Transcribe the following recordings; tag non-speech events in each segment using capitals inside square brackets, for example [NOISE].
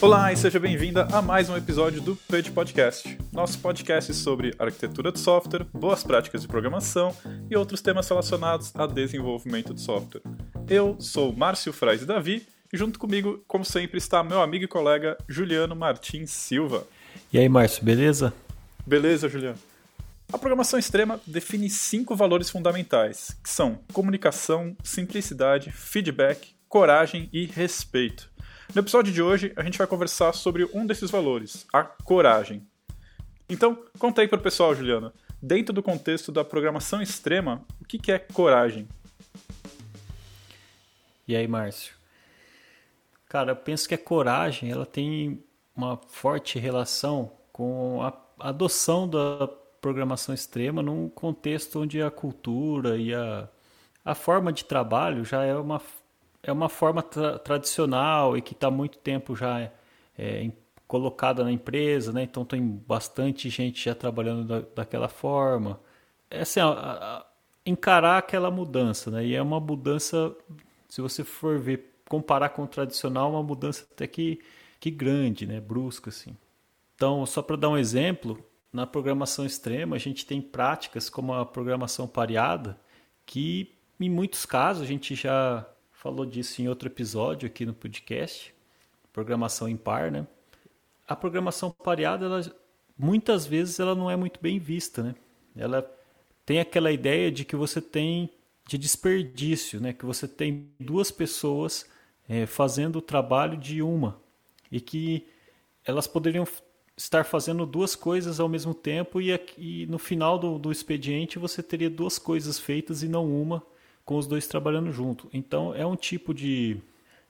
Olá e seja bem-vinda a mais um episódio do PUD Podcast, nosso podcast sobre arquitetura de software, boas práticas de programação e outros temas relacionados a desenvolvimento de software. Eu sou Márcio Frais Davi e junto comigo, como sempre, está meu amigo e colega Juliano Martins Silva. E aí, Márcio, beleza? Beleza, Juliano. A programação extrema define cinco valores fundamentais, que são comunicação, simplicidade, feedback, coragem e respeito. No episódio de hoje, a gente vai conversar sobre um desses valores, a coragem. Então, conta aí para o pessoal, Juliana, dentro do contexto da programação extrema, o que é coragem? E aí, Márcio? Cara, eu penso que a coragem ela tem uma forte relação com a adoção da programação extrema num contexto onde a cultura e a, a forma de trabalho já é uma, é uma forma tra tradicional e que está muito tempo já é, é, colocada na empresa, né? então tem bastante gente já trabalhando da, daquela forma. É assim, a, a, encarar aquela mudança, né? e é uma mudança, se você for ver, comparar com o tradicional, uma mudança até que, que grande, né? brusca. Assim. Então, só para dar um exemplo, na programação extrema, a gente tem práticas como a programação pareada, que em muitos casos, a gente já falou disso em outro episódio aqui no podcast, programação impar, né? A programação pareada, ela, muitas vezes, ela não é muito bem vista, né? Ela tem aquela ideia de que você tem de desperdício, né? Que você tem duas pessoas é, fazendo o trabalho de uma e que elas poderiam estar fazendo duas coisas ao mesmo tempo e, e no final do, do, expediente você teria duas coisas feitas e não uma com os dois trabalhando junto. Então é um tipo de,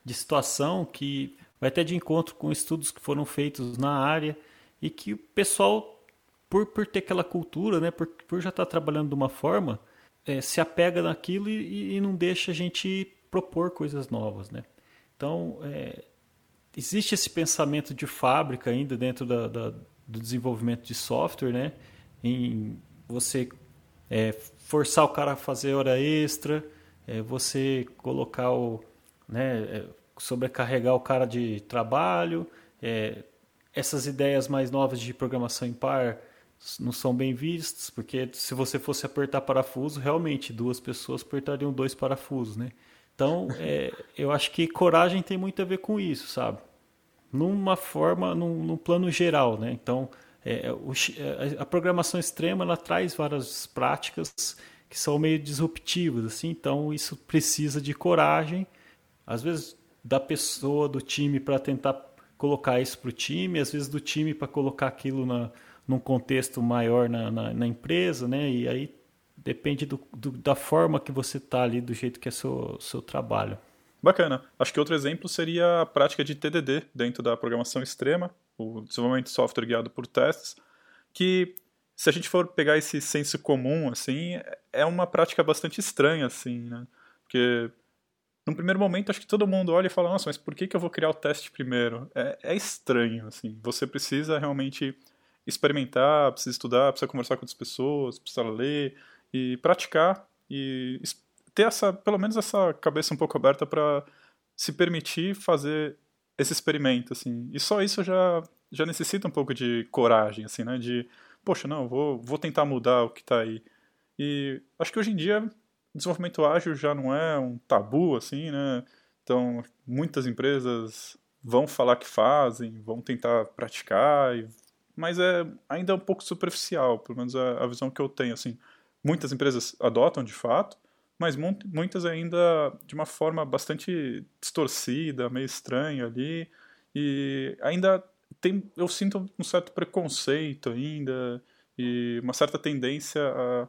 de situação que vai até de encontro com estudos que foram feitos na área e que o pessoal, por, por ter aquela cultura, né, por, por já estar trabalhando de uma forma, é, se apega naquilo e, e, não deixa a gente propor coisas novas. Né? Então, é, existe esse pensamento de fábrica ainda dentro da, da, do desenvolvimento de software, né? Em você é, forçar o cara a fazer hora extra, é, você colocar o, né, é, sobrecarregar o cara de trabalho, é, essas ideias mais novas de programação em par não são bem vistas, porque se você fosse apertar parafuso, realmente duas pessoas apertariam dois parafusos, né? Então, é, eu acho que coragem tem muito a ver com isso, sabe? Numa forma, num, num plano geral, né? Então, é, o, é, a programação extrema ela traz várias práticas que são meio disruptivas, assim. Então, isso precisa de coragem, às vezes da pessoa, do time para tentar colocar isso para o time, às vezes do time para colocar aquilo na, num contexto maior na, na, na empresa, né? E aí Depende do, do, da forma que você está ali, do jeito que é seu, seu trabalho. Bacana. Acho que outro exemplo seria a prática de TDD dentro da programação extrema, o desenvolvimento de software guiado por testes, que se a gente for pegar esse senso comum, assim, é uma prática bastante estranha, assim, né? Porque num primeiro momento acho que todo mundo olha e fala, nossa, mas por que, que eu vou criar o teste primeiro? É, é estranho, assim. Você precisa realmente experimentar, precisa estudar, precisa conversar com outras pessoas, precisa ler, e praticar e ter essa, pelo menos essa cabeça um pouco aberta para se permitir fazer esse experimento, assim. E só isso já já necessita um pouco de coragem, assim, né? De, poxa, não, vou vou tentar mudar o que está aí. E acho que hoje em dia desenvolvimento ágil já não é um tabu, assim, né? Então, muitas empresas vão falar que fazem, vão tentar praticar, mas é ainda um pouco superficial, pelo menos a, a visão que eu tenho, assim. Muitas empresas adotam de fato, mas muitas ainda de uma forma bastante distorcida, meio estranha ali, e ainda tem, eu sinto um certo preconceito ainda e uma certa tendência a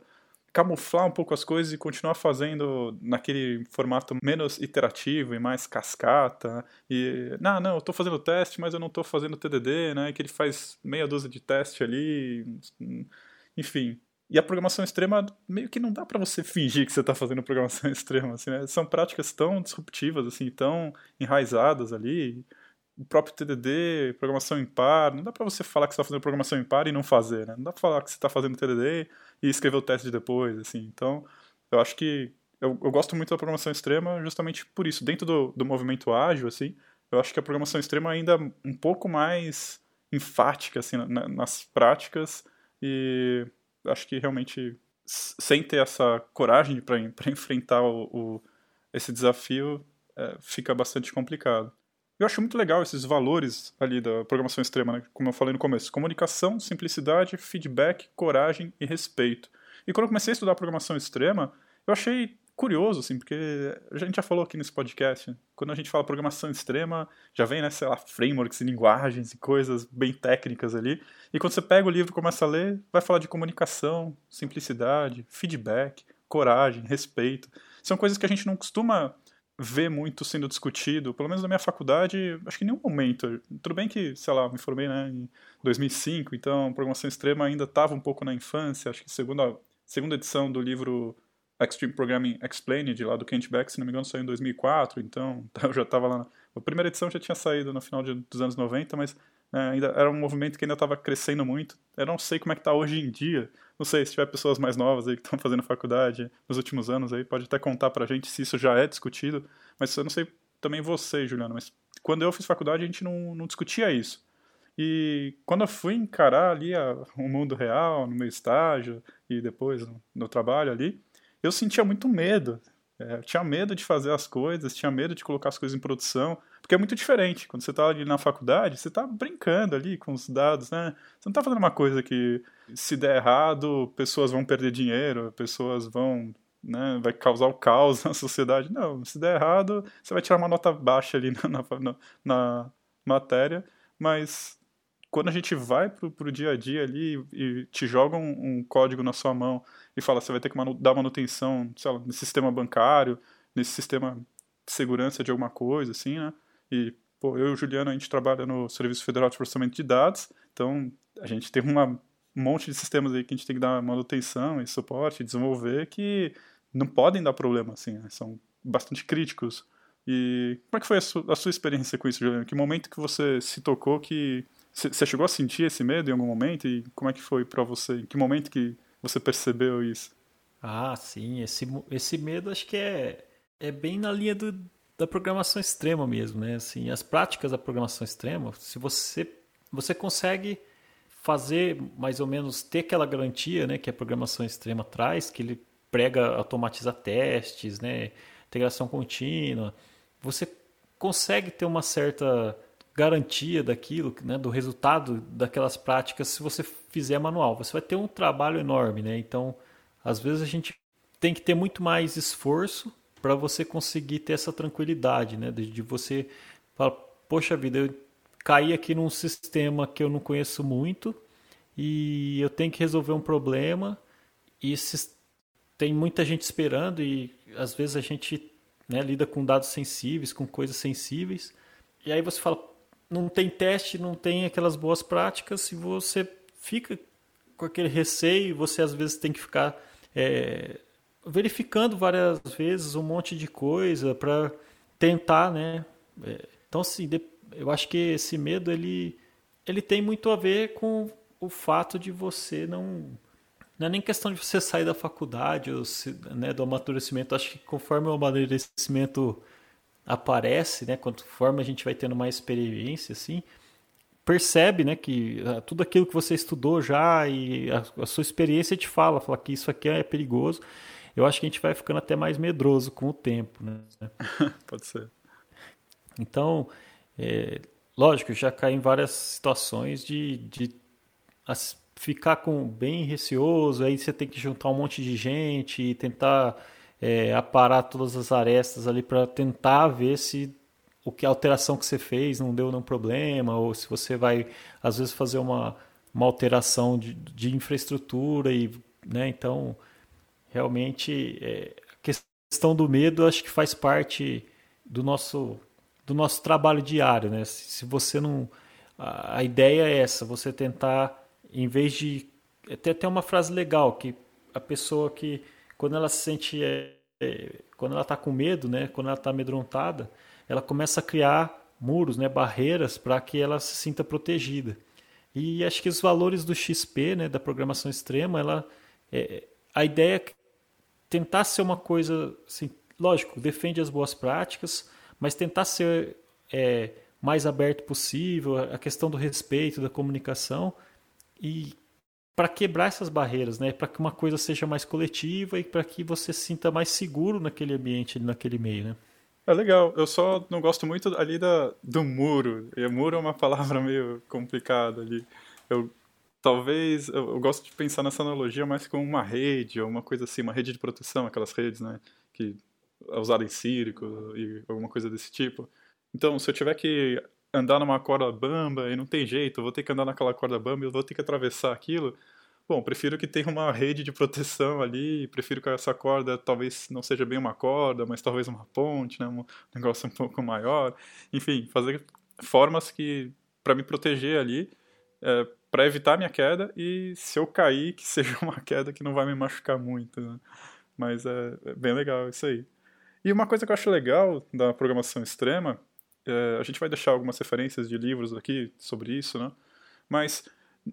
camuflar um pouco as coisas e continuar fazendo naquele formato menos iterativo e mais cascata e não, não, eu estou fazendo teste, mas eu não estou fazendo TDD, né? Que ele faz meia dúzia de teste ali, enfim. E a programação extrema, meio que não dá para você fingir que você está fazendo programação [LAUGHS] extrema. Assim, né? São práticas tão disruptivas, assim, tão enraizadas ali. O próprio TDD, programação impar, não dá para você falar que você está fazendo programação impar e não fazer, né? Não dá para falar que você está fazendo TDD e escrever o teste depois, assim. Então, eu acho que eu, eu gosto muito da programação extrema justamente por isso. Dentro do, do movimento ágil, assim, Eu acho que a programação extrema ainda é um pouco mais enfática assim, na, nas práticas e acho que realmente sem ter essa coragem para enfrentar o, o, esse desafio é, fica bastante complicado. Eu acho muito legal esses valores ali da programação extrema, né? como eu falei no começo: comunicação, simplicidade, feedback, coragem e respeito. E quando eu comecei a estudar programação extrema, eu achei curioso, assim, porque a gente já falou aqui nesse podcast, quando a gente fala programação extrema, já vem, né, sei lá, frameworks e linguagens e coisas bem técnicas ali. E quando você pega o livro e começa a ler, vai falar de comunicação, simplicidade, feedback, coragem, respeito. São coisas que a gente não costuma ver muito sendo discutido, pelo menos na minha faculdade, acho que em nenhum momento. Tudo bem que, sei lá, me formei né, em 2005, então programação extrema ainda estava um pouco na infância, acho que segunda, segunda edição do livro Extreme Programming Explained, lá do Kent Beck, se não me engano, saiu em 2004, então [LAUGHS] eu já estava lá. A primeira edição já tinha saído no final de, dos anos 90, mas é, ainda era um movimento que ainda estava crescendo muito. Eu não sei como é que está hoje em dia. Não sei se tiver pessoas mais novas aí que estão [LAUGHS] fazendo faculdade nos últimos anos aí, pode até contar pra gente se isso já é discutido. Mas eu não sei também você, Juliano, mas quando eu fiz faculdade a gente não, não discutia isso. E quando eu fui encarar ali a, o mundo real, no meu estágio e depois no, no trabalho ali, eu sentia muito medo. É, eu tinha medo de fazer as coisas, tinha medo de colocar as coisas em produção, porque é muito diferente. Quando você está ali na faculdade, você está brincando ali com os dados, né? Você não está fazendo uma coisa que, se der errado, pessoas vão perder dinheiro, pessoas vão né, vai causar o caos [LAUGHS] na sociedade. Não, se der errado, você vai tirar uma nota baixa ali [LAUGHS] na, na, na matéria, mas quando a gente vai pro, pro dia a dia ali e te joga um, um código na sua mão e fala você vai ter que manu dar manutenção, sei lá, nesse sistema bancário, nesse sistema de segurança de alguma coisa, assim, né? E, pô, eu e o Juliano, a gente trabalha no Serviço Federal de Processamento de Dados, então a gente tem uma, um monte de sistemas aí que a gente tem que dar manutenção e suporte, desenvolver, que não podem dar problema, assim, né? São bastante críticos. E como é que foi a, su a sua experiência com isso, Juliano? Que momento que você se tocou que você chegou a sentir esse medo em algum momento e como é que foi para você? Em que momento que você percebeu isso? Ah, sim, esse, esse medo acho que é, é bem na linha do, da programação extrema mesmo, né? Assim, as práticas da programação extrema, se você você consegue fazer mais ou menos ter aquela garantia, né, que a programação extrema traz, que ele prega automatizar testes, né, integração contínua, você consegue ter uma certa garantia daquilo, né, do resultado daquelas práticas se você fizer manual. Você vai ter um trabalho enorme, né? Então, às vezes a gente tem que ter muito mais esforço para você conseguir ter essa tranquilidade, né? De, de, você falar, poxa vida, eu caí aqui num sistema que eu não conheço muito e eu tenho que resolver um problema e se, tem muita gente esperando e às vezes a gente né, lida com dados sensíveis, com coisas sensíveis e aí você fala, não tem teste, não tem aquelas boas práticas, e você fica com aquele receio, você às vezes tem que ficar é, verificando várias vezes um monte de coisa para tentar, né? É, então, assim, eu acho que esse medo ele, ele tem muito a ver com o fato de você não não é nem questão de você sair da faculdade ou se, né, do amadurecimento. Acho que conforme o amadurecimento aparece, né, conforme a gente vai tendo mais experiência, assim, percebe, né, que ah, tudo aquilo que você estudou já e a, a, sua experiência te fala, fala que isso aqui é perigoso. Eu acho que a gente vai ficando até mais medroso com o tempo, né? [LAUGHS] Pode ser. Então, é, lógico, já caí em várias situações de, de ficar com bem receoso, aí você tem que juntar um monte de gente e tentar é, aparar todas as arestas ali para tentar ver se o que a alteração que você fez não deu nenhum problema, ou se você vai, às vezes, fazer uma, uma alteração de, de infraestrutura. e né, Então, realmente, é, a questão do medo acho que faz parte do nosso, do nosso trabalho diário. Né? Se, se você não. A, a ideia é essa, você tentar, em vez de. Tem até uma frase legal que a pessoa que quando ela se sente, é, é, quando ela está com medo, né, quando ela está amedrontada, ela começa a criar muros, né, barreiras para que ela se sinta protegida. E acho que os valores do XP, né, da programação extrema, ela, é, a ideia é tentar ser uma coisa, assim, lógico, defende as boas práticas, mas tentar ser é, mais aberto possível, a questão do respeito, da comunicação e para quebrar essas barreiras, né? Para que uma coisa seja mais coletiva e para que você se sinta mais seguro naquele ambiente, naquele meio, né? É legal. Eu só não gosto muito ali da, do muro. E muro é uma palavra [LAUGHS] meio complicada ali. Eu talvez eu, eu, gosto de pensar nessa analogia mais como uma rede ou uma coisa assim, uma rede de proteção, aquelas redes, né, que é usada em circo e alguma coisa desse tipo. Então, se eu tiver que andar numa corda bamba e não tem jeito, eu vou ter que andar naquela corda bamba e eu vou ter que atravessar aquilo. Bom, prefiro que tenha uma rede de proteção ali, prefiro que essa corda talvez não seja bem uma corda, mas talvez uma ponte, né, um negócio um pouco maior. Enfim, fazer formas que para me proteger ali, é, para evitar minha queda e se eu cair, que [LAUGHS] seja uma queda que não vai me machucar muito. Né? Mas é, é bem legal isso aí. E uma coisa que eu acho legal da programação extrema é, a gente vai deixar algumas referências de livros aqui sobre isso, né? Mas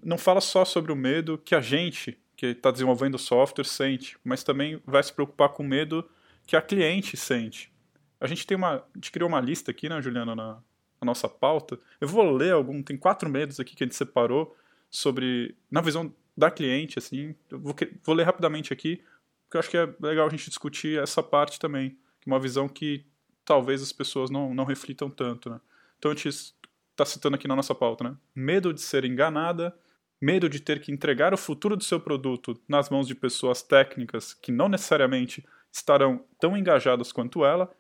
não fala só sobre o medo que a gente, que está desenvolvendo o software, sente, mas também vai se preocupar com o medo que a cliente sente. A gente tem uma, a gente criou uma lista aqui, né, Juliana, na, na nossa pauta. Eu vou ler algum, tem quatro medos aqui que a gente separou sobre, na visão da cliente, assim. Eu vou, vou ler rapidamente aqui, porque eu acho que é legal a gente discutir essa parte também, uma visão que talvez as pessoas não, não reflitam tanto, né? Então a gente está citando aqui na nossa pauta, né? Medo de ser enganada, medo de ter que entregar o futuro do seu produto nas mãos de pessoas técnicas que não necessariamente estarão tão engajadas quanto ela,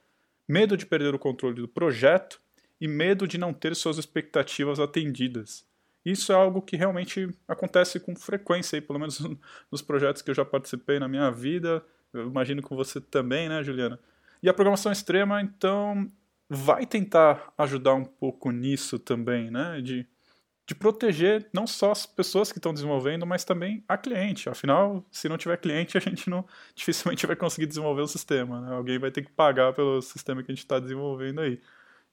medo de perder o controle do projeto e medo de não ter suas expectativas atendidas. Isso é algo que realmente acontece com frequência, aí, pelo menos [LAUGHS] nos projetos que eu já participei na minha vida. Eu imagino com você também, né, Juliana? E a programação extrema, então, vai tentar ajudar um pouco nisso também, né? De, de proteger não só as pessoas que estão desenvolvendo, mas também a cliente. Afinal, se não tiver cliente, a gente não [LAUGHS] dificilmente vai conseguir desenvolver o sistema. Né? Alguém vai ter que pagar pelo sistema que a gente está desenvolvendo aí.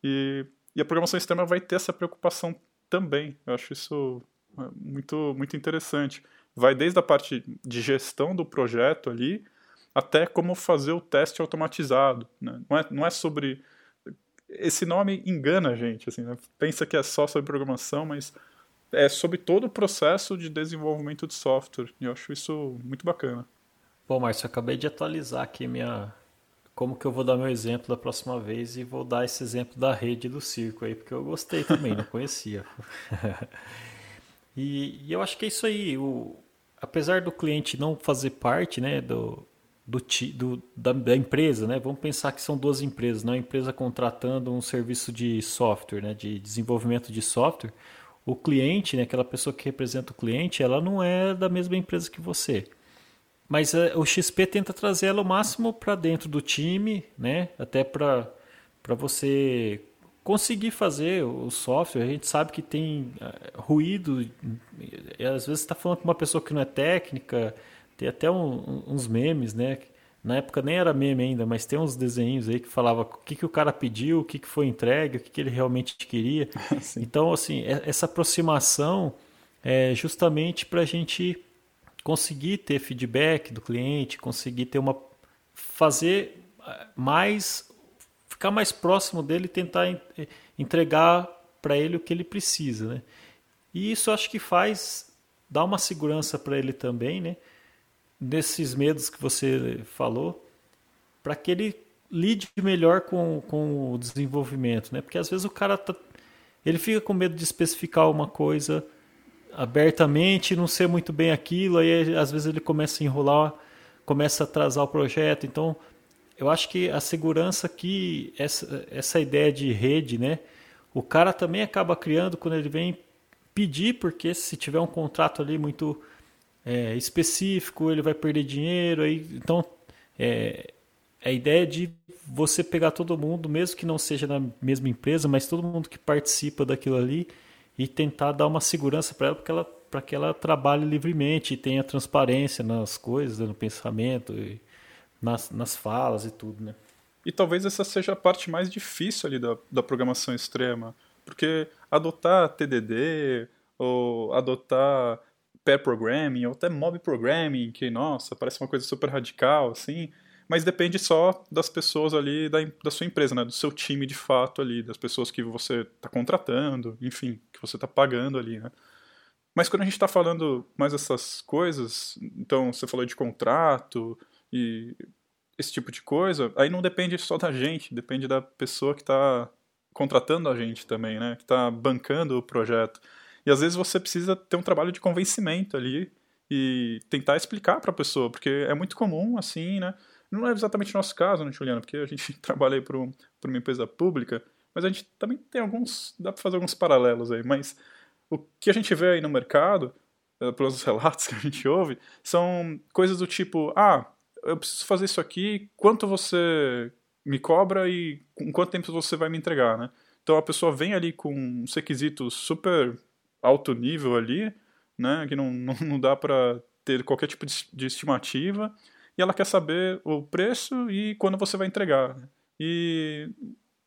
E, e a programação extrema vai ter essa preocupação também. Eu acho isso é, muito, muito interessante. Vai desde a parte de gestão do projeto ali, até como fazer o teste automatizado. Né? Não, é, não é sobre. Esse nome engana a gente. Assim, né? Pensa que é só sobre programação, mas é sobre todo o processo de desenvolvimento de software. E eu acho isso muito bacana. Bom, Márcio, acabei de atualizar aqui minha. Como que eu vou dar meu exemplo da próxima vez e vou dar esse exemplo da rede do circo aí, porque eu gostei também, não conhecia. [LAUGHS] e, e, eu acho que é isso aí. O, apesar do cliente não fazer parte né, do, do, do da, da, empresa, né? Vamos pensar que são duas empresas, né? Uma empresa contratando um serviço de software, né? De desenvolvimento de software. O cliente, né? Aquela pessoa que representa o cliente, ela não é da mesma empresa que você. Mas uh, o XP tenta trazer ela o máximo para dentro do time, né? Até para para você conseguir fazer o software. A gente sabe que tem uh, ruído. E, às vezes está falando com uma pessoa que não é técnica tem até um, uns memes, né? Na época nem era meme ainda, mas tem uns desenhos aí que falava o que, que o cara pediu, o que, que foi entregue, o que, que ele realmente queria. [LAUGHS] então, assim, é, essa aproximação é justamente para a gente conseguir ter feedback do cliente, conseguir ter uma. fazer mais. ficar mais próximo dele e tentar entregar para ele o que ele precisa, né? E isso acho que faz. dá uma segurança para ele também, né? Desses medos que você falou, para que ele lide melhor com, com o desenvolvimento, né? Porque às vezes o cara tá, ele fica com medo de especificar uma coisa abertamente, não ser muito bem aquilo, aí às vezes ele começa a enrolar, começa a atrasar o projeto. Então, eu acho que a segurança aqui, essa, essa ideia de rede, né? O cara também acaba criando quando ele vem pedir, porque se tiver um contrato ali muito é, específico, ele vai perder dinheiro. Aí, então, é, a ideia de você pegar todo mundo, mesmo que não seja na mesma empresa, mas todo mundo que participa daquilo ali e tentar dar uma segurança para ela, para ela, para que ela trabalhe livremente e tenha transparência nas coisas, no pensamento, nas, nas falas e tudo, né? E talvez essa seja a parte mais difícil ali da, da programação extrema, porque adotar TDD ou adotar pair programming ou até mob programming, que, nossa, parece uma coisa super radical, assim, mas depende só das pessoas ali da, da sua empresa, né? do seu time de fato ali, das pessoas que você está contratando, enfim, que você está pagando ali. Né? Mas quando a gente está falando mais essas coisas, então você falou de contrato e esse tipo de coisa, aí não depende só da gente, depende da pessoa que está contratando a gente também, né? Que está bancando o projeto. E às vezes você precisa ter um trabalho de convencimento ali e tentar explicar para a pessoa, porque é muito comum, assim, né? Não é exatamente o nosso caso, né, Juliano? Porque a gente [LAUGHS] trabalha aí por uma empresa pública, mas a gente também tem alguns. dá para fazer alguns paralelos aí, mas o que a gente vê aí no mercado, eh, pelos [LAUGHS] relatos que a gente ouve, são coisas do tipo: ah, eu preciso fazer isso aqui, quanto você me cobra e com quanto tempo você vai me entregar, né? Então a pessoa vem ali com uns requisitos super alto nível ali, né? Que não, não, não dá para ter qualquer tipo de, de, estimativa e ela quer saber o preço e quando você vai entregar. E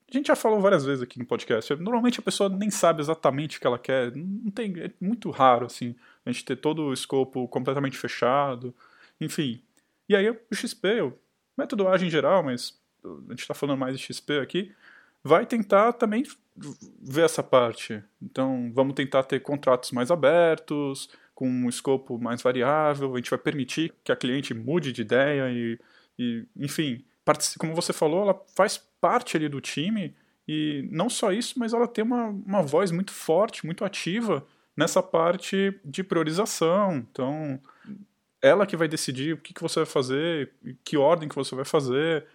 a gente já falou várias vezes aqui no podcast. Normalmente a pessoa nem sabe exatamente o que ela quer. Não tem, é muito raro assim a gente ter todo o escopo completamente fechado. Enfim, e aí o XP, o método ágil em geral, mas a gente está falando mais de XP aqui, vai tentar também ver essa parte. Então, vamos tentar ter contratos mais abertos, com um escopo mais variável, a gente vai permitir que a cliente mude de ideia e, e enfim, como você falou, ela faz parte ali do time e não só isso, mas ela tem uma, uma voz muito forte, muito ativa nessa parte de priorização. Então, ela que vai decidir o que, que você vai fazer, que ordem que você vai fazer.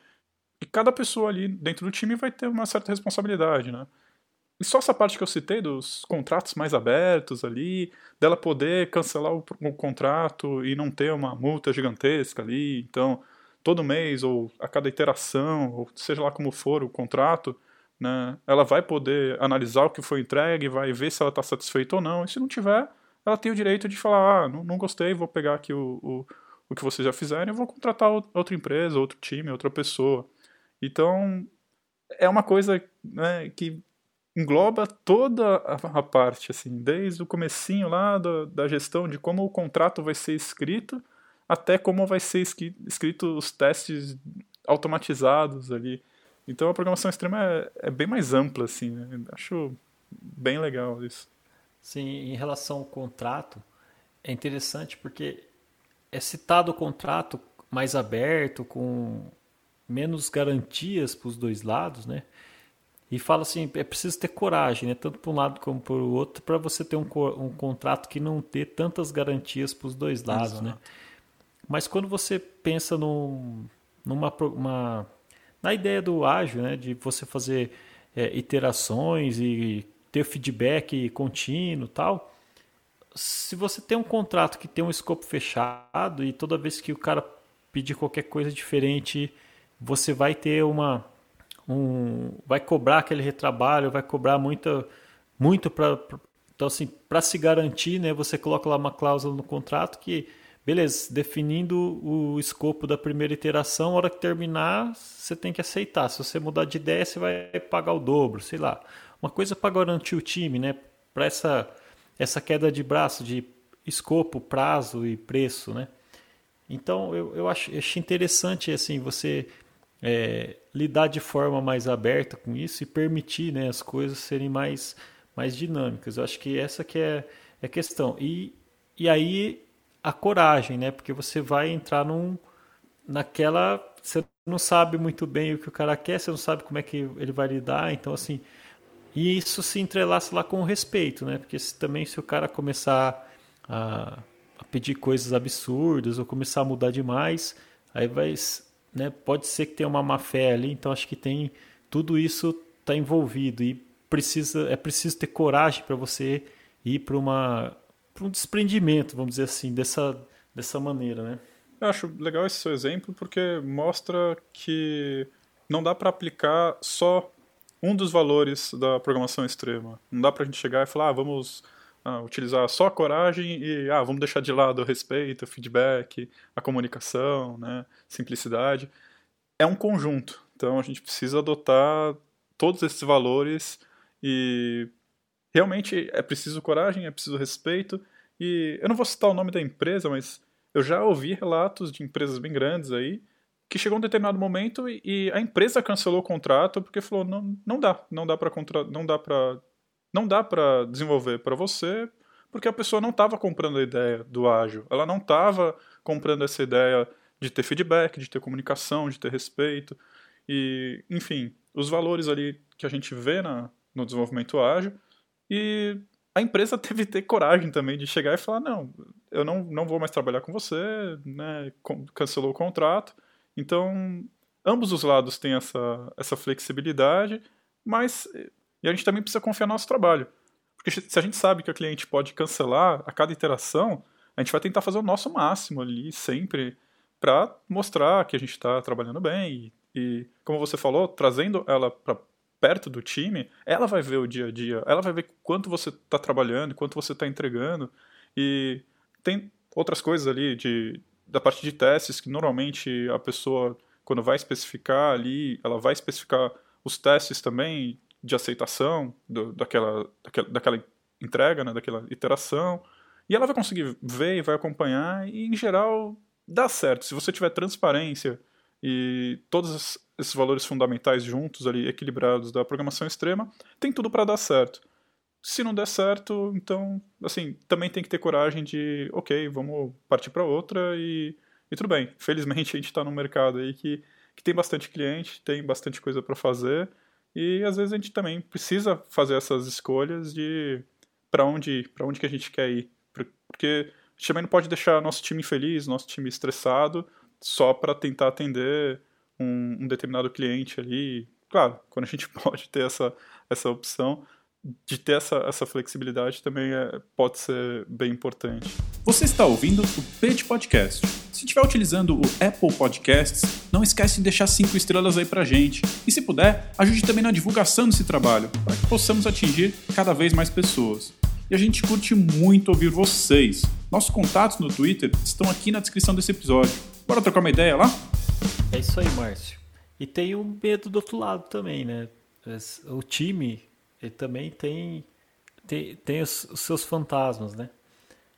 E cada pessoa ali dentro do time vai ter uma certa responsabilidade, né? E só essa parte que eu citei dos contratos mais abertos ali, dela poder cancelar o, o contrato e não ter uma multa gigantesca ali, então todo mês ou a cada iteração, ou seja lá como for o contrato, né, ela vai poder analisar o que foi entregue, vai ver se ela está satisfeita ou não, e se não tiver, ela tem o direito de falar, ah, não, não gostei, vou pegar aqui o, o, o que vocês já fizeram e vou contratar outra empresa, outro time, outra pessoa. Então, é uma coisa né, que engloba toda a, parte, assim, desde o comecinho lá da, da gestão de como o contrato vai ser escrito até como vai ser escrito os testes automatizados ali. Então a programação extrema é, é bem mais ampla, assim, né? acho bem legal isso. Sim, em relação ao contrato, é interessante porque é citado o contrato mais aberto, com menos garantias para os dois lados, né? E fala assim, é preciso ter coragem, né? Tanto para um lado como para o outro, para você ter um, um contrato que não dê tantas garantias para os dois lados, né? Exato. né? Mas quando você pensa num, numa uma, na ideia do ágil, né? De você fazer é, iterações e ter feedback contínuo tal. Se você tem um contrato que tem um escopo fechado e toda vez que o cara pedir qualquer coisa diferente, você vai ter uma um vai cobrar aquele retrabalho, vai cobrar muita muito para então assim, para se garantir, né, você coloca lá uma cláusula no contrato que beleza, definindo o escopo da primeira iteração, a hora que terminar, você tem que aceitar. Se você mudar de ideia, você vai pagar o dobro, sei lá uma coisa para garantir o time, né? Para essa, essa queda de braço, de escopo, prazo e preço, né? Então eu, eu acho, acho interessante assim você é, lidar de forma mais aberta com isso e permitir né, as coisas serem mais, mais dinâmicas. Eu acho que essa que é, é a questão. E, e aí a coragem, né? Porque você vai entrar num, naquela. Você não sabe muito bem o que o cara quer, você não sabe como é que ele vai lidar. Então, assim, e isso se entrelaça lá com o respeito, né? Porque se, também se o cara começar a, a, pedir coisas absurdas ou começar a mudar demais, aí vai, né? Pode ser que tenha uma má fé ali. Então acho que tem tudo isso está envolvido e precisa é preciso ter coragem para você ir para uma para um desprendimento, vamos dizer assim, dessa dessa maneira, né? Eu acho legal esse seu exemplo porque mostra que não dá para aplicar só um dos valores da programação extrema. Não dá para a gente chegar e falar, ah, vamos ah, utilizar só a coragem e ah, vamos deixar de lado o respeito, o feedback, a comunicação, né, simplicidade. É um conjunto. Então a gente precisa adotar todos esses valores e realmente é preciso coragem, é preciso respeito. E eu não vou citar o nome da empresa, mas eu já ouvi relatos de empresas bem grandes aí que chegou um determinado momento e, e a empresa cancelou o contrato porque falou não, não dá, não dá para não dá para não dá para desenvolver para você porque a pessoa não estava comprando a ideia do ágil, ela não estava comprando essa ideia de ter feedback, de ter comunicação, de ter respeito. E enfim os valores ali que a gente vê na, no desenvolvimento ágil. E a empresa [LAUGHS] teve que ter coragem também de chegar e falar não eu não, não vou mais trabalhar com você né cancelou o contrato. Então, ambos os lados têm essa, essa flexibilidade, mas e a gente também precisa confiar no nosso trabalho. Porque se a gente sabe que o cliente pode cancelar a cada interação, a gente vai tentar fazer o nosso máximo ali, sempre, para mostrar que a gente está trabalhando bem. E, e, como você falou, trazendo ela para perto do time, ela vai ver o dia a dia, ela vai ver quanto você está trabalhando, quanto você está entregando. E tem outras coisas ali de, da parte de testes, que normalmente a pessoa, quando vai especificar ali, ela vai especificar os testes também de aceitação do, daquela, daquela, daquela entrega, né, daquela iteração, e ela vai conseguir ver e vai acompanhar, e em geral dá certo. Se você tiver transparência e todos esses valores fundamentais juntos ali, equilibrados da programação extrema, tem tudo para dar certo. Se não der certo, então, assim, também tem que ter coragem de, ok, vamos partir para outra e, e tudo bem. Felizmente a gente está num mercado aí que, que tem bastante cliente, tem bastante coisa para fazer e às vezes a gente também precisa fazer essas escolhas de para onde, para onde que a gente quer ir, porque a gente também não pode deixar nosso time feliz, nosso time estressado só para tentar atender um, um determinado cliente ali. Claro, quando a gente [LAUGHS] pode ter essa essa opção, de ter essa, essa flexibilidade também é, pode ser bem importante. Você está ouvindo o Page Podcast. Se estiver utilizando o Apple Podcasts, não esquece de deixar cinco estrelas aí pra gente. E se puder, ajude também na divulgação desse trabalho, para que possamos atingir cada vez mais pessoas. E a gente curte muito ouvir vocês. Nossos contatos no Twitter estão aqui na descrição desse episódio. Bora trocar uma ideia lá? É isso aí, Márcio. E tem o medo do outro lado também, né? O time ele também tem, tem, tem os, os seus fantasmas, né?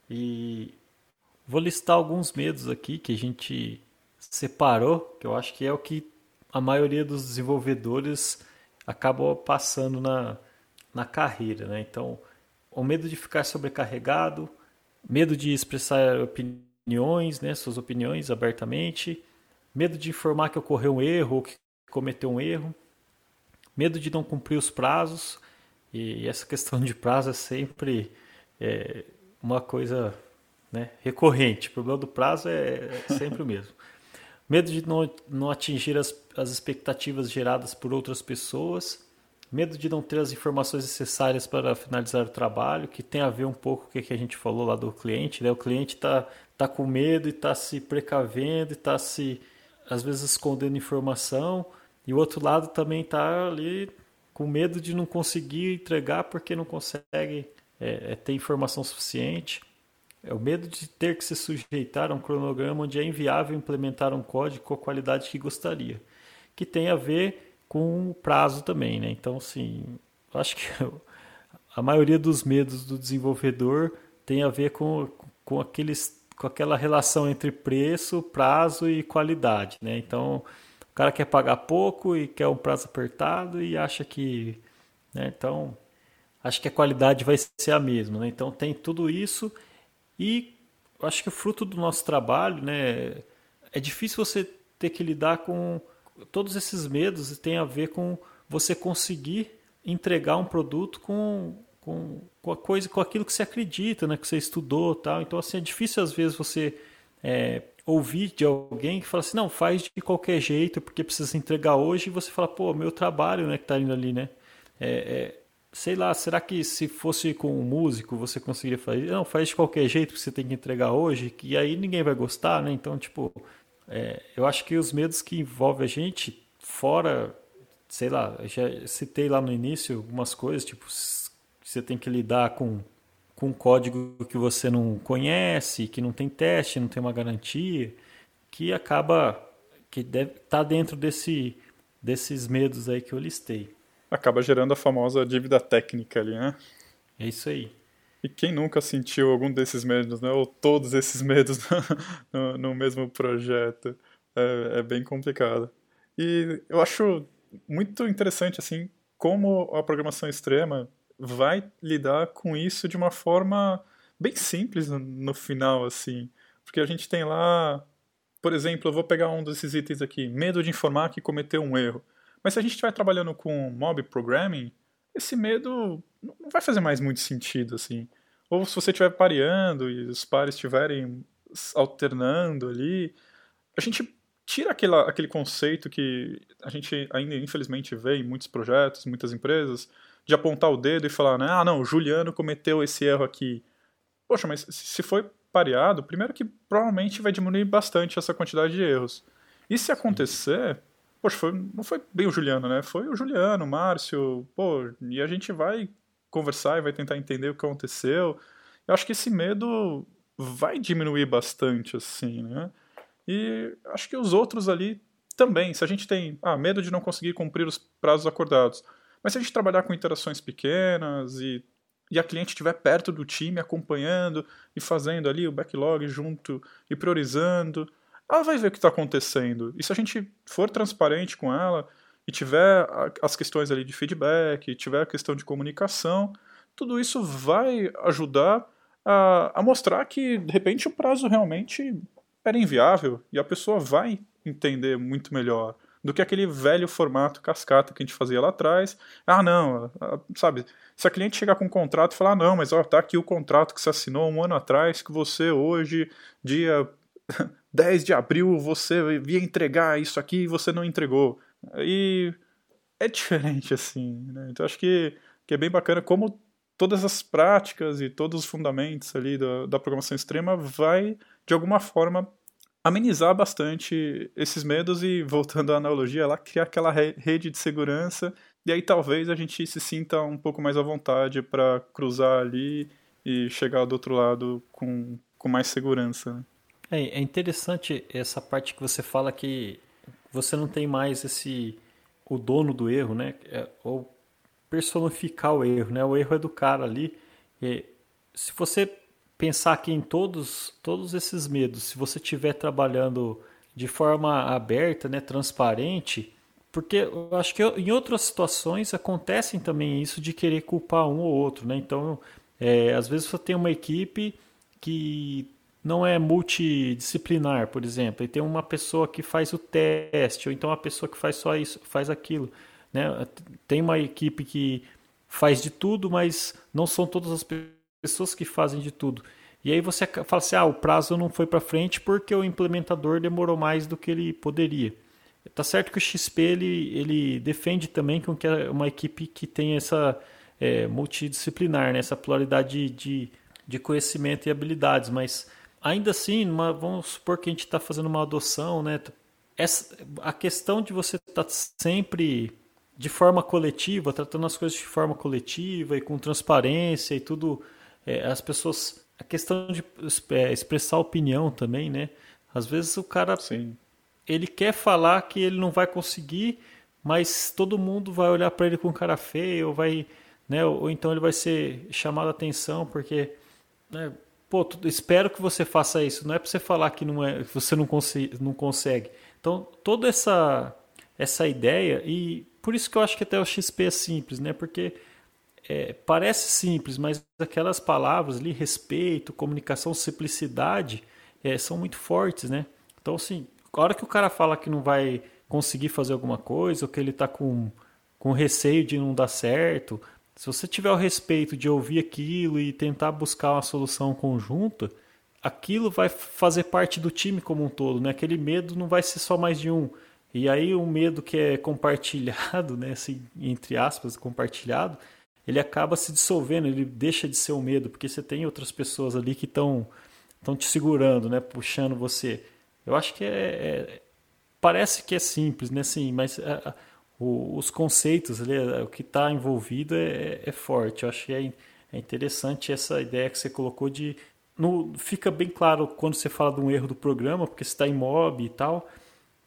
E vou listar alguns medos aqui que a gente separou, que eu acho que é o que a maioria dos desenvolvedores acabam passando na, na carreira, né? Então, o medo de ficar sobrecarregado, medo de expressar opiniões, né, suas opiniões abertamente, medo de informar que ocorreu um erro ou que cometeu um erro, medo de não cumprir os prazos, e essa questão de prazo é sempre é, uma coisa né, recorrente. O problema do prazo é, é sempre o mesmo. Medo de não, não atingir as, as expectativas geradas por outras pessoas. Medo de não ter as informações necessárias para finalizar o trabalho, que tem a ver um pouco com o que a gente falou lá do cliente. Né? O cliente está tá com medo e está se precavendo e está se, às vezes, escondendo informação. E o outro lado também está ali com medo de não conseguir entregar porque não consegue é, é, ter informação suficiente. É o medo de ter que se sujeitar a um cronograma onde é inviável implementar um código com a qualidade que gostaria, que tem a ver com o prazo também, né? Então, assim, acho que [LAUGHS] a maioria dos medos do desenvolvedor tem a ver com, com, aqueles, com aquela relação entre preço, prazo e qualidade, né? Então, o cara quer pagar pouco e quer um prazo apertado e acha que. Né, então, acho que a qualidade vai ser a mesma. Né? Então, tem tudo isso e acho que o fruto do nosso trabalho, né, é difícil você ter que lidar com todos esses medos e tem a ver com você conseguir entregar um produto com, com, com a coisa, com aquilo que você acredita, né, que você estudou, tal. Então, assim, é difícil às vezes você é, ouvir de alguém que fala assim, não, faz de qualquer jeito porque precisa entregar hoje e você fala, pô, meu trabalho, né, que tá indo ali, né? É, é, sei lá, será que se fosse com um músico você conseguiria fazer? Não, faz de qualquer jeito que você tem que entregar hoje, que aí ninguém vai gostar, né? Então, tipo, é, eu acho que os medos que envolvem a gente, fora, sei lá, já citei lá no início algumas coisas, tipo, você tem que lidar com com código que você não conhece, que não tem teste, não tem uma garantia, que acaba que deve estar tá dentro desse desses medos aí que eu listei. Acaba gerando a famosa dívida técnica ali, né? É isso aí. E quem nunca sentiu algum desses medos, né? Ou todos esses medos [LAUGHS] no, no mesmo projeto? É, é bem complicado. E eu acho muito interessante, assim, como a programação extrema vai lidar com isso de uma forma bem simples no final, assim. Porque a gente tem lá, por exemplo, eu vou pegar um desses itens aqui, medo de informar que cometeu um erro. Mas se a gente estiver trabalhando com mob programming, esse medo não vai fazer mais muito sentido, assim. Ou se você estiver pareando e os pares estiverem alternando ali, a gente tira aquela, aquele conceito que a gente ainda infelizmente vê em muitos projetos, muitas empresas, de apontar o dedo e falar, né, ah não, o Juliano cometeu esse erro aqui. Poxa, mas se foi pareado, primeiro que provavelmente vai diminuir bastante essa quantidade de erros. E se acontecer, poxa, foi, não foi bem o Juliano, né? Foi o Juliano, o Márcio, pô, e a gente vai conversar e vai tentar entender o que aconteceu. Eu acho que esse medo vai diminuir bastante, assim, né? E acho que os outros ali também. Se a gente tem ah, medo de não conseguir cumprir os prazos acordados, mas se a gente trabalhar com interações pequenas e, e a cliente estiver perto do time, acompanhando e fazendo ali o backlog junto e priorizando, ela vai ver o que está acontecendo. E se a gente for transparente com ela e tiver as questões ali de feedback, tiver a questão de comunicação, tudo isso vai ajudar a, a mostrar que, de repente, o prazo realmente era inviável e a pessoa vai entender muito melhor do que aquele velho formato cascata que a gente fazia lá atrás. Ah, não, sabe? Se a cliente chegar com um contrato e falar, ah, não, mas ó, tá aqui o contrato que você assinou um ano atrás, que você hoje, dia [LAUGHS] 10 de abril, você ia entregar isso aqui e você não entregou. E é diferente assim, né? Então acho que, que é bem bacana como todas as práticas e todos os fundamentos ali da, da programação extrema vai de alguma forma, amenizar bastante esses medos e, voltando à analogia, lá criar aquela rede de segurança. E aí talvez a gente se sinta um pouco mais à vontade para cruzar ali e chegar do outro lado com, com mais segurança. Né? É, é interessante essa parte que você fala que você não tem mais esse o dono do erro, né? É, ou personificar o erro, né? O erro é do cara ali. E se você pensar aqui em todos, todos esses medos, se você estiver trabalhando de forma aberta, né, transparente, porque eu acho que em outras situações acontecem também isso de querer culpar um ou outro, né? Então, é, às vezes você tem uma equipe que não é multidisciplinar, por exemplo, e tem uma pessoa que faz o teste, ou então uma pessoa que faz só isso, faz aquilo, né? Tem uma equipe que faz de tudo, mas não são todas as pessoas pessoas que fazem de tudo. E aí você fala assim, ah, o prazo não foi para frente porque o implementador demorou mais do que ele poderia. Tá certo que o XP ele, ele defende também com que uma equipe que tem essa é, multidisciplinar, né? essa pluralidade de, de conhecimento e habilidades, mas ainda assim, vamos supor que a gente está fazendo uma adoção, né? Essa, a questão de você estar tá sempre de forma coletiva, tratando as coisas de forma coletiva e com transparência e tudo é, as pessoas. A questão de é, expressar opinião também, né? Às vezes o cara. Sim. Ele quer falar que ele não vai conseguir, mas todo mundo vai olhar para ele com cara feio, ou vai. Né, ou, ou então ele vai ser chamado a atenção porque. Né, pô, espero que você faça isso. Não é para você falar que, não é, que você não, consegue, não consegue. Então, toda essa, essa ideia, e por isso que eu acho que até o XP é simples, né? Porque é, parece simples, mas aquelas palavras ali, respeito, comunicação, simplicidade, é, são muito fortes, né? Então, assim, a hora que o cara fala que não vai conseguir fazer alguma coisa, ou que ele está com, com receio de não dar certo, se você tiver o respeito de ouvir aquilo e tentar buscar uma solução conjunta, aquilo vai fazer parte do time como um todo, né? Aquele medo não vai ser só mais de um. E aí o medo que é compartilhado, [LAUGHS] né, assim, entre aspas, compartilhado, ele acaba se dissolvendo, ele deixa de ser o medo, porque você tem outras pessoas ali que estão estão te segurando, né, puxando você. Eu acho que é, é parece que é simples, né, sim, mas a, a, o, os conceitos ali, o que está envolvido é, é, forte. Eu acho que é, é interessante essa ideia que você colocou de no, fica bem claro quando você fala de um erro do programa, porque você está em mob e tal,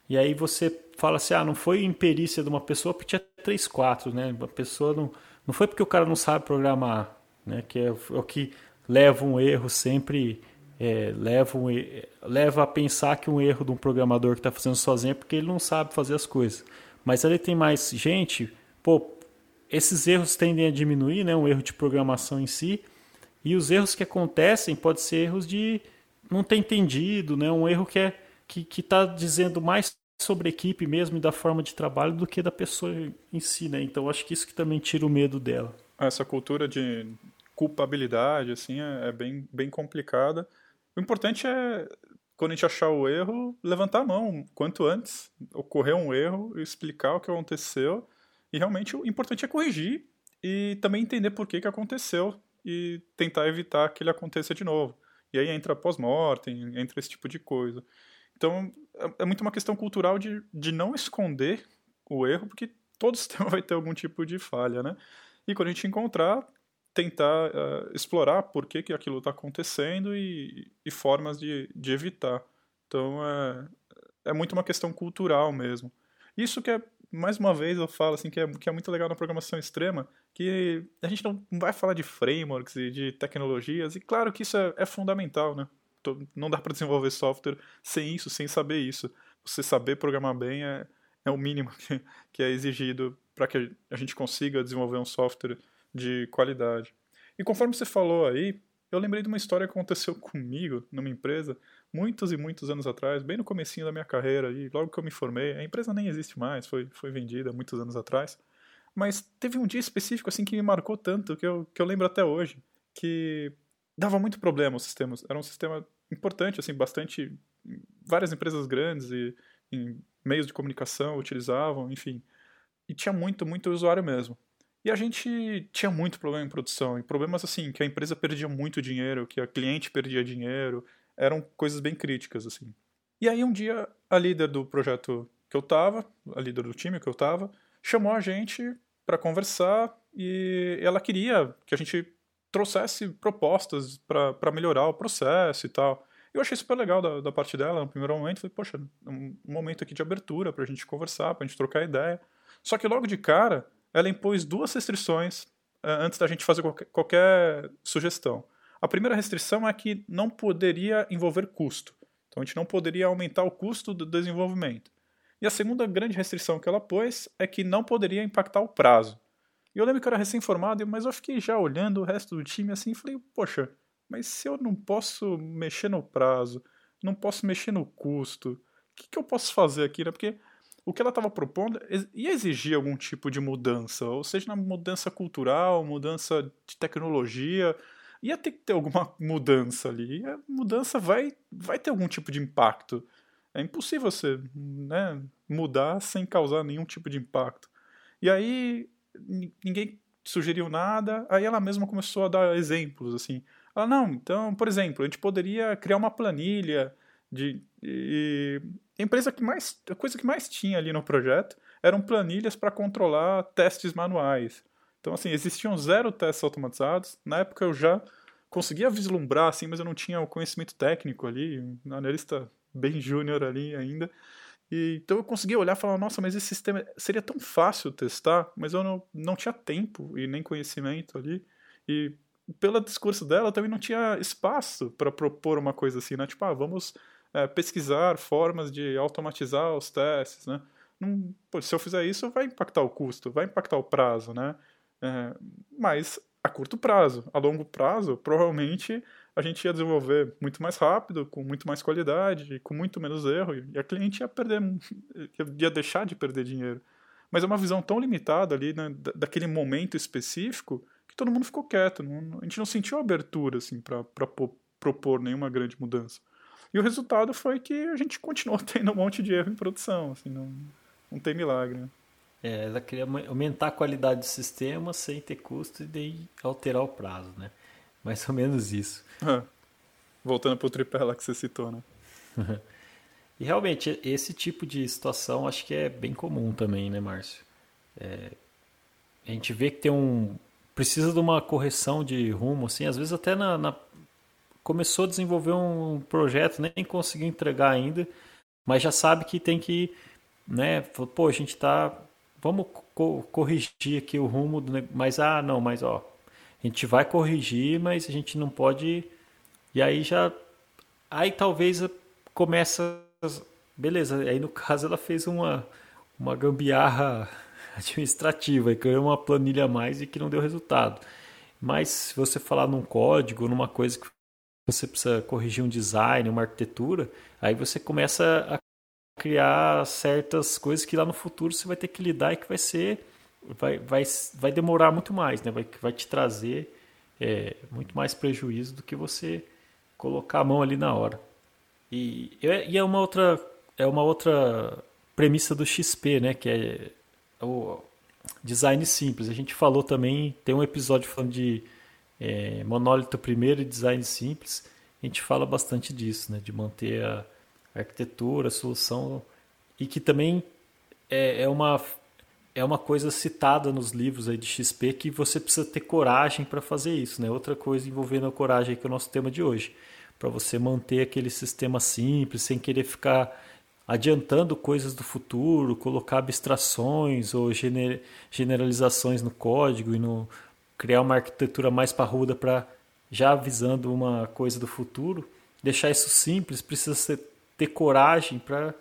e aí você fala assim, ah, não foi imperícia de uma pessoa porque tinha 3, 4, né? A pessoa não, não foi porque o cara não sabe programar, né? Que é, é o que leva um erro sempre é, leva, um, leva a pensar que um erro de um programador que está fazendo sozinho é porque ele não sabe fazer as coisas. Mas ali tem mais gente, pô, esses erros tendem a diminuir, né? Um erro de programação em si. E os erros que acontecem podem ser erros de não ter entendido, né? Um erro que é que está dizendo mais sobre a equipe mesmo e da forma de trabalho do que da pessoa em si, né? Então acho que isso que também tira o medo dela. Essa cultura de culpabilidade, assim, é, é bem, bem complicada. O importante é, quando a gente achar o erro, levantar a mão quanto antes, ocorrer um erro, explicar o que aconteceu. E realmente o importante é corrigir e também entender por que, que aconteceu e tentar evitar que ele aconteça de novo. E aí entra pós-mortem, entra esse tipo de coisa. Então, é, é muito uma questão cultural de, de não esconder o erro, porque todo [LAUGHS] sistema vai ter algum tipo de falha, né? E quando a gente encontrar, tentar uh, explorar por que, que aquilo está acontecendo e, e, formas de, de evitar. Então, é, é muito uma questão cultural mesmo. Isso que é, mais uma vez, eu falo assim, que é, que é muito legal na programação extrema, que a gente não vai falar de frameworks e de tecnologias, e claro que isso é, é fundamental, né? Não dá para desenvolver software sem isso, sem saber isso. Você saber programar bem é, é o mínimo que, que é exigido para que a gente consiga desenvolver um software de qualidade. E conforme você falou aí, eu lembrei de uma história que aconteceu [LAUGHS] comigo numa empresa muitos e muitos anos atrás, bem no comecinho da minha carreira, e logo que eu me formei, a empresa nem existe mais, foi, foi vendida muitos anos atrás, mas teve um dia específico assim que me marcou tanto que eu, que eu lembro até hoje, que dava muito problema os sistemas, era um sistema importante, assim, bastante. Várias empresas grandes e em meios de comunicação utilizavam, enfim. E tinha muito, muito usuário mesmo. E a gente tinha muito problema em produção, e problemas assim, que a empresa perdia muito dinheiro, que a cliente perdia dinheiro, eram coisas bem críticas, assim. E aí um dia a líder do projeto que eu tava, a líder do time que eu tava, chamou a gente para conversar e ela queria que a gente trouxesse propostas para melhorar o processo e tal. Eu achei super legal da, da parte dela no primeiro momento. Falei, poxa, um, um momento aqui de abertura para a gente conversar, para a gente trocar ideia. Só que logo de cara, ela impôs duas restrições uh, antes da gente fazer qualquer, qualquer sugestão. A primeira restrição é que não poderia envolver custo. Então a gente não poderia aumentar o custo do desenvolvimento. E a segunda grande restrição que ela pôs é que não poderia impactar o prazo. E eu lembro que eu era recém-formado, mas eu fiquei já olhando o resto do time assim e falei, poxa, mas se eu não posso mexer no prazo, não posso mexer no custo, o que, que eu posso fazer aqui, né? Porque o que ela estava propondo ia exigir algum tipo de mudança, ou seja, na mudança cultural, mudança de tecnologia, ia ter que ter alguma mudança ali. E a mudança vai, vai ter algum tipo de impacto. É impossível você né, mudar sem causar nenhum tipo de impacto. E aí ninguém sugeriu nada, aí ela mesma começou a dar exemplos, assim. Ela, não, então, por exemplo, a gente poderia criar uma planilha de... E, a empresa que mais... A coisa que mais tinha ali no projeto eram planilhas para controlar testes manuais. Então, assim, existiam zero testes automatizados. Na época eu já conseguia vislumbrar, assim, mas eu não tinha o conhecimento técnico ali, um analista bem júnior ali ainda. E, então eu conseguia olhar e falar, nossa, mas esse sistema seria tão fácil testar, mas eu não, não tinha tempo e nem conhecimento ali. E pelo discurso dela, também não tinha espaço para propor uma coisa assim, né? Tipo, ah, vamos é, pesquisar formas de automatizar os testes, né? Não, pô, se eu fizer isso, vai impactar o custo, vai impactar o prazo, né? É, mas a curto prazo. A longo prazo, provavelmente a gente ia desenvolver muito mais rápido, com muito mais qualidade, com muito menos erro, e a cliente ia perder, [LAUGHS] ia deixar de perder dinheiro. Mas é uma visão tão limitada ali, né, daquele momento específico, que todo mundo ficou quieto. Não, a gente não sentiu abertura assim, para propor nenhuma grande mudança. E o resultado foi que a gente continuou [LAUGHS] tendo um monte de erro em produção. Assim, não, não tem milagre. Né? É, ela queria aumentar a qualidade do sistema sem ter custo e daí alterar o prazo, né? Mais ou menos isso. É. Voltando para o tripé lá que você citou, né? e realmente, esse tipo de situação acho que é bem comum também, né, Márcio? É, a gente vê que tem um. Precisa de uma correção de rumo, assim, às vezes até na, na começou a desenvolver um projeto, nem conseguiu entregar ainda, mas já sabe que tem que, né, pô, a gente está vamos co corrigir aqui o rumo, do, mas ah, não, mas ó, a gente vai corrigir, mas a gente não pode. E aí já Aí talvez começa. Beleza, aí no caso ela fez uma, uma gambiarra [LAUGHS] administrativa e ganhou uma planilha a mais e que não deu resultado. Mas se você falar num código, numa coisa que você precisa corrigir um design, uma arquitetura, aí você começa a criar certas coisas que lá no futuro você vai ter que lidar e que vai ser vai, vai, vai demorar muito mais, né? vai, vai te trazer é, muito mais prejuízo do que você colocar a mão ali na hora. E, e é uma outra é uma outra premissa do XP, né? Que é o design simples. A gente falou também, tem um episódio falando de é, monólito primeiro e design simples. A gente fala bastante disso, né? De manter a arquitetura, a solução e que também é, é uma é uma coisa citada nos livros aí de XP que você precisa ter coragem para fazer isso, né? Outra coisa envolvendo a coragem que é o nosso tema de hoje, para você manter aquele sistema simples, sem querer ficar adiantando coisas do futuro, colocar abstrações ou generalizações no código e no criar uma arquitetura mais parruda para já avisando uma coisa do futuro, deixar isso simples, precisa ter coragem para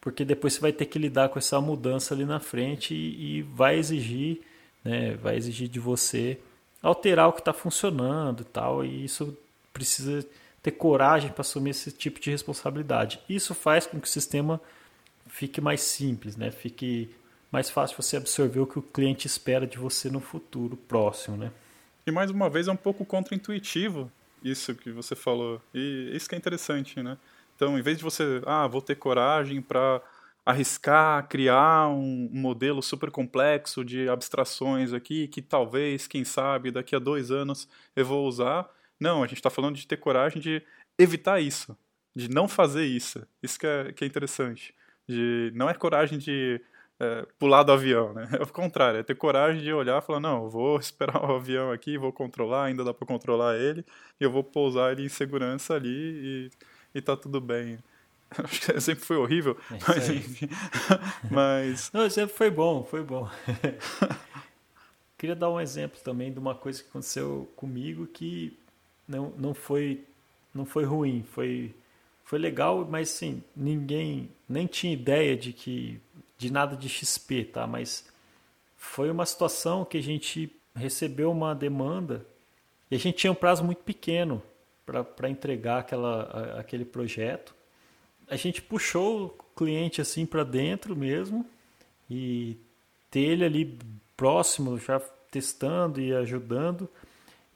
porque depois você vai ter que lidar com essa mudança ali na frente e, e vai exigir, né, vai exigir de você alterar o que está funcionando e tal, e isso precisa ter coragem para assumir esse tipo de responsabilidade. Isso faz com que o sistema fique mais simples, né? Fique mais fácil você absorver o que o cliente espera de você no futuro próximo, né? E mais uma vez é um pouco contraintuitivo isso que você falou. E isso que é interessante, né? Então, em vez de você, ah, vou ter coragem para arriscar, criar um modelo super complexo de abstrações aqui, que talvez, quem sabe, daqui a dois anos eu vou usar. Não, a gente está falando de ter coragem de evitar isso, de não fazer isso. Isso que é, que é interessante. De, não é coragem de é, pular do avião, né? [LAUGHS] É o contrário, é ter coragem de olhar e falar, não, vou [LAUGHS] esperar o avião aqui, vou controlar, ainda dá para controlar ele, e eu vou pousar ele em segurança ali e e tá tudo bem. [LAUGHS] Acho que sempre foi horrível, é mas enfim. [LAUGHS] mas... Não, sempre foi bom, foi bom. [LAUGHS] Queria dar um exemplo também de uma coisa que aconteceu comigo que não, não, foi, não foi ruim, foi, foi legal, mas sim, ninguém nem tinha ideia de que de nada de XP, tá? Mas foi uma situação que a gente recebeu uma demanda e a gente tinha um prazo muito pequeno para entregar aquela, aquele projeto. A gente puxou o cliente assim para dentro mesmo e ter ele ali próximo, já testando e ajudando.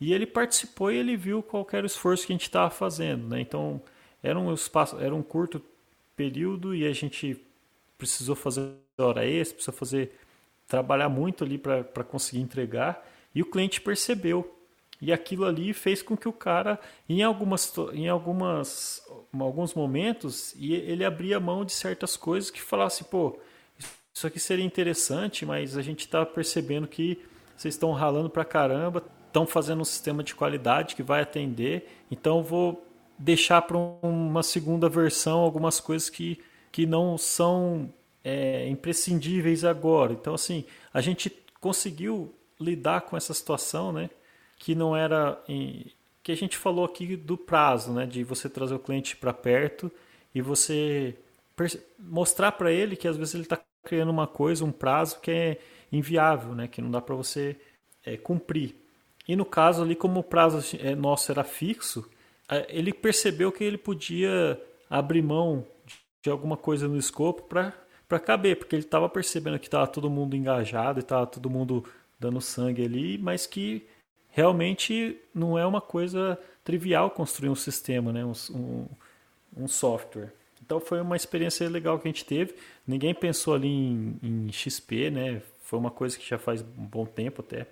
E ele participou e ele viu qual era o esforço que a gente estava fazendo. Né? Então, era um, espaço, era um curto período e a gente precisou fazer hora extra, precisou fazer, trabalhar muito ali para conseguir entregar. E o cliente percebeu e aquilo ali fez com que o cara, em algumas, em algumas, alguns momentos, ele abria mão de certas coisas que falasse, pô, isso aqui seria interessante, mas a gente está percebendo que vocês estão ralando para caramba, estão fazendo um sistema de qualidade que vai atender, então vou deixar para uma segunda versão algumas coisas que, que não são é, imprescindíveis agora. Então, assim, a gente conseguiu lidar com essa situação, né? Que não era em, que a gente falou aqui do prazo, né, de você trazer o cliente para perto e você mostrar para ele que às vezes ele está criando uma coisa, um prazo que é inviável, né, que não dá para você é, cumprir. E no caso ali, como o prazo é, nosso era fixo, ele percebeu que ele podia abrir mão de alguma coisa no escopo para caber, porque ele estava percebendo que estava todo mundo engajado e estava todo mundo dando sangue ali, mas que realmente não é uma coisa trivial construir um sistema, né? um, um, um software. Então foi uma experiência legal que a gente teve. Ninguém pensou ali em, em XP, né? Foi uma coisa que já faz um bom tempo até.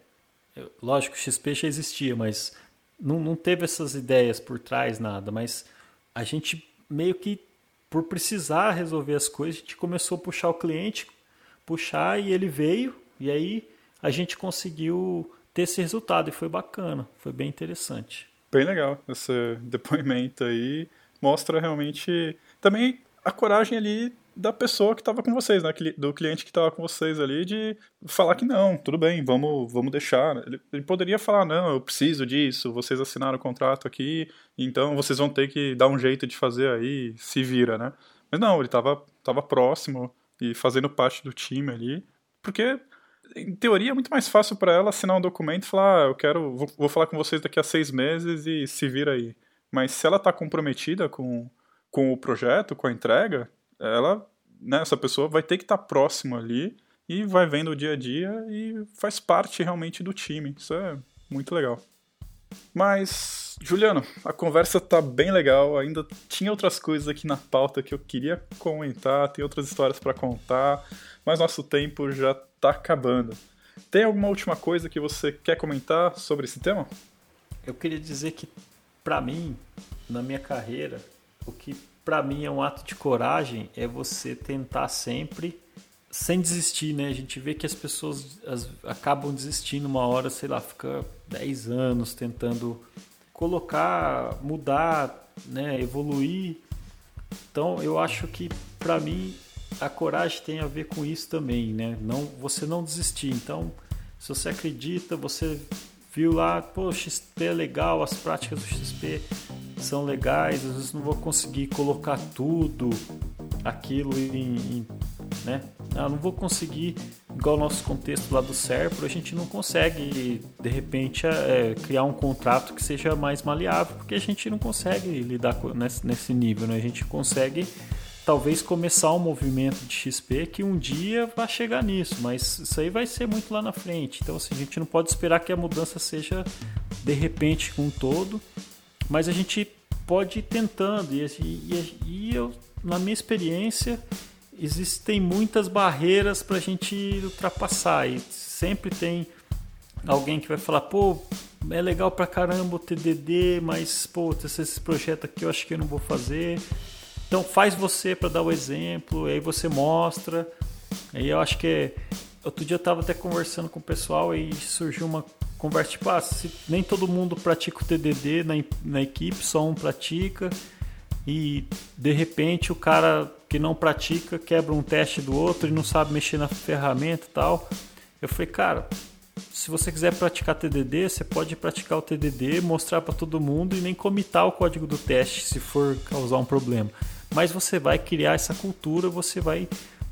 Lógico, XP já existia, mas não, não teve essas ideias por trás, nada. Mas a gente meio que, por precisar resolver as coisas, a gente começou a puxar o cliente, puxar e ele veio. E aí a gente conseguiu ter esse resultado e foi bacana, foi bem interessante. Bem legal esse depoimento aí, mostra realmente também a coragem ali da pessoa que estava com vocês, né? Do cliente que estava com vocês ali, de falar que não, tudo bem, vamos, vamos deixar. Ele, ele, poderia falar, não, eu preciso disso, vocês assinaram o contrato aqui, então vocês vão ter que dar um jeito de fazer aí, se vira, né? Mas não, ele estava tava próximo e fazendo parte do time ali, porque em teoria é muito mais fácil para ela assinar um documento e falar, ah, eu quero, vou, vou, falar com vocês daqui a seis meses e se vira aí. Mas se ela está comprometida com, com o projeto, com a entrega, ela, né, essa pessoa vai ter que estar tá próxima ali e vai vendo o dia a dia e faz parte realmente do time. Isso é muito legal. Mas, Juliano, a conversa tá bem legal. Ainda tinha outras coisas aqui na pauta que eu queria comentar, tem outras histórias para contar, mas nosso tempo já tá acabando. Tem alguma última coisa que você quer comentar sobre esse tema? Eu queria dizer que, para mim, na minha carreira, o que para mim é um ato de coragem é você tentar sempre sem desistir, né? A gente vê que as pessoas as, acabam desistindo uma hora, sei lá, fica 10 anos tentando colocar, mudar, né, evoluir. Então, eu acho que para mim a coragem tem a ver com isso também, né? Não, você não desistir. Então, se você acredita, você viu lá, pô, XP é legal, as práticas do XP são legais, às vezes não vou conseguir colocar tudo aquilo em, em né? Ah, não vou conseguir, igual o nosso contexto lá do Serpro, a gente não consegue, de repente, é, criar um contrato que seja mais maleável, porque a gente não consegue lidar nesse nível, né? A gente consegue talvez começar um movimento de XP que um dia vai chegar nisso, mas isso aí vai ser muito lá na frente. Então assim, a gente não pode esperar que a mudança seja de repente com um todo, mas a gente pode ir tentando. E, e, e eu, na minha experiência, existem muitas barreiras para a gente ultrapassar e sempre tem alguém que vai falar, pô, é legal pra caramba o TDD, mas pô, esse projeto aqui eu acho que eu não vou fazer. Então faz você para dar o exemplo, aí você mostra. Aí eu acho que outro dia eu estava até conversando com o pessoal e surgiu uma conversa tipo, ah, se nem todo mundo pratica o TDD na, na equipe, só um pratica e de repente o cara que não pratica quebra um teste do outro e não sabe mexer na ferramenta e tal. Eu falei, cara, se você quiser praticar TDD, você pode praticar o TDD, mostrar para todo mundo e nem comitar o código do teste se for causar um problema mas você vai criar essa cultura, você vai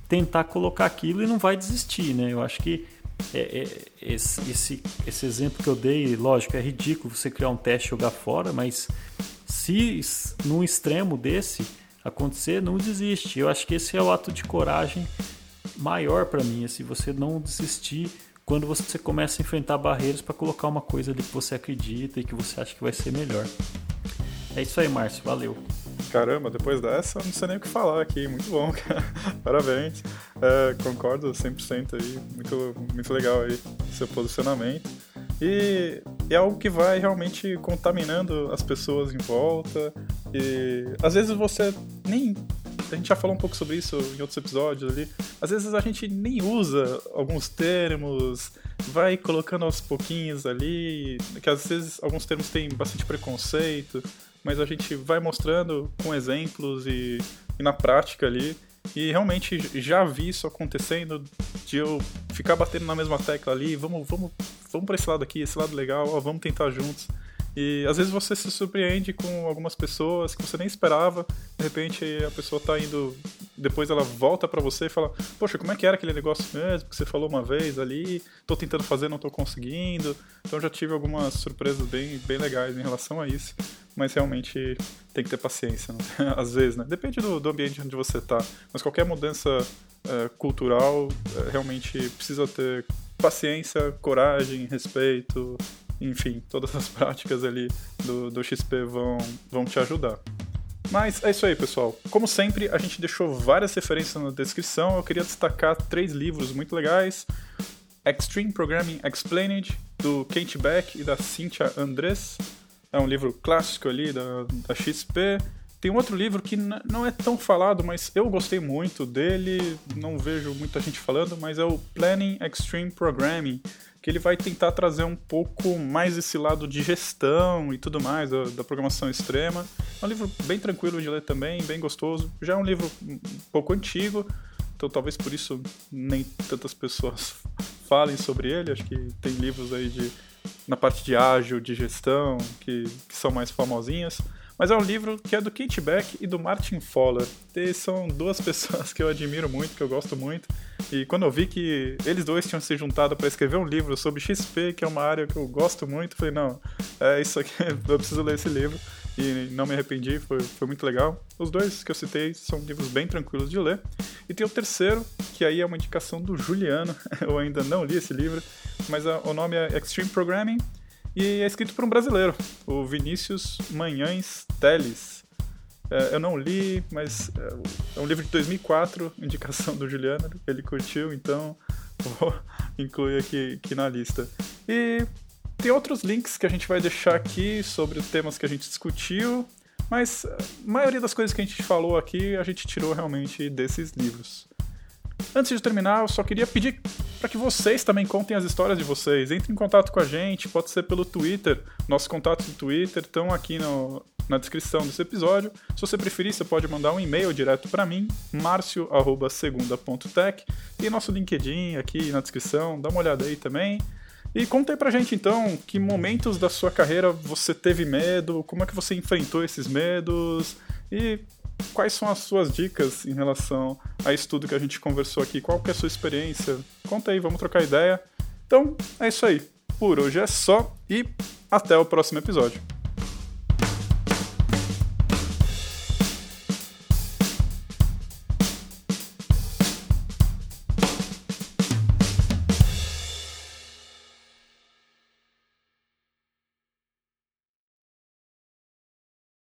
tentar colocar aquilo e não vai desistir, né? Eu acho que é, é, esse, esse, esse exemplo que eu dei, lógico, é ridículo você criar um teste e jogar fora, mas se num extremo desse acontecer, não desiste. Eu acho que esse é o ato de coragem maior para mim, se você não desistir quando você começa a enfrentar barreiras para colocar uma coisa ali que você acredita e que você acha que vai ser melhor. É isso aí, Márcio. Valeu. Caramba, depois dessa, não sei nem o que falar aqui. Muito bom, [LAUGHS] cara. Parabéns. É, concordo 100% aí. Muito, muito legal aí seu posicionamento. E é algo que vai realmente contaminando as pessoas em volta. E às vezes você nem. A gente já falou um pouco sobre isso em outros episódios ali. Às vezes a gente nem usa alguns termos, vai colocando aos pouquinhos ali, que às vezes alguns termos têm bastante preconceito mas a gente vai mostrando com exemplos e, e na prática ali. E realmente já vi isso acontecendo de eu ficar batendo na mesma tecla ali, vamos, vamos, vamos para esse lado aqui, esse lado legal, ó, vamos tentar juntos. E às vezes você se surpreende com algumas pessoas que você nem esperava, de repente a pessoa tá indo, depois ela volta para você e fala: "Poxa, como é que era aquele negócio mesmo que você falou uma vez ali? Tô tentando fazer, não tô conseguindo". Então já tive algumas surpresas bem bem legais em relação a isso mas realmente tem que ter paciência, né? [LAUGHS] às vezes, né? Depende do, do, ambiente onde você está, mas qualquer mudança é, cultural é, realmente precisa ter paciência, coragem, respeito, enfim, todas as [LAUGHS] práticas ali do, do XP vão, vão te ajudar. Mas é isso aí, pessoal. Como sempre, a gente deixou várias referências na descrição. Eu queria destacar três livros muito legais. Extreme Programming Explained, do Kent Beck e da Cynthia Andrés. É um livro clássico ali da, da XP. tem um outro livro que não é tão falado, mas eu gostei muito dele, não vejo muita gente falando, mas é o Planning Extreme Programming, que ele vai tentar trazer um pouco mais esse lado de gestão e tudo mais, da, da programação extrema. É um livro bem tranquilo de ler também, bem gostoso. Já é um livro um pouco antigo, então talvez por isso nem tantas pessoas [LAUGHS] falem sobre ele. Acho que tem livros aí de na parte de ágil, de gestão, que, que são mais famosinhas. Mas é um livro que é do Kate Beck e do Martin Fowler. E são duas [LAUGHS] pessoas que eu admiro muito, que eu gosto muito. E quando eu vi que eles dois tinham se juntado para escrever um livro sobre XP, que é uma área que eu gosto muito, falei, não, é isso aqui, [LAUGHS] eu preciso ler esse livro e não me arrependi, foi, foi muito legal. Os dois que eu citei são livros bem tranquilos de ler. E tem o terceiro, que aí é uma indicação do Juliano, [LAUGHS] eu ainda não li esse livro, mas a, o nome é Extreme Programming e é escrito por um brasileiro, o Vinícius Manhães Teles. É, eu não li, mas é, é um livro de 2004, [LAUGHS] indicação do Juliano, ele curtiu, então [LAUGHS] vou incluir aqui, aqui na lista. E tem outros links que a gente vai deixar aqui sobre os temas que a gente discutiu, mas a maioria das coisas que a gente falou aqui a gente tirou realmente desses livros. Antes de terminar, eu só queria pedir para que vocês também contem as histórias de vocês. Entrem em contato com a gente, pode ser pelo Twitter. Nossos contatos do Twitter estão aqui no, na descrição desse episódio. Se você preferir, você pode mandar um e-mail direto para mim, marcio@segunda.tech, e nosso LinkedIn aqui na descrição. Dá uma olhada aí também. E conta aí pra gente então, que momentos da sua carreira você teve medo, como é que você enfrentou esses medos e quais são as suas dicas em relação a isso tudo que a gente conversou aqui, qual que é a sua experiência? Conta aí, vamos trocar ideia. Então, é isso aí. Por hoje é só e até o próximo episódio.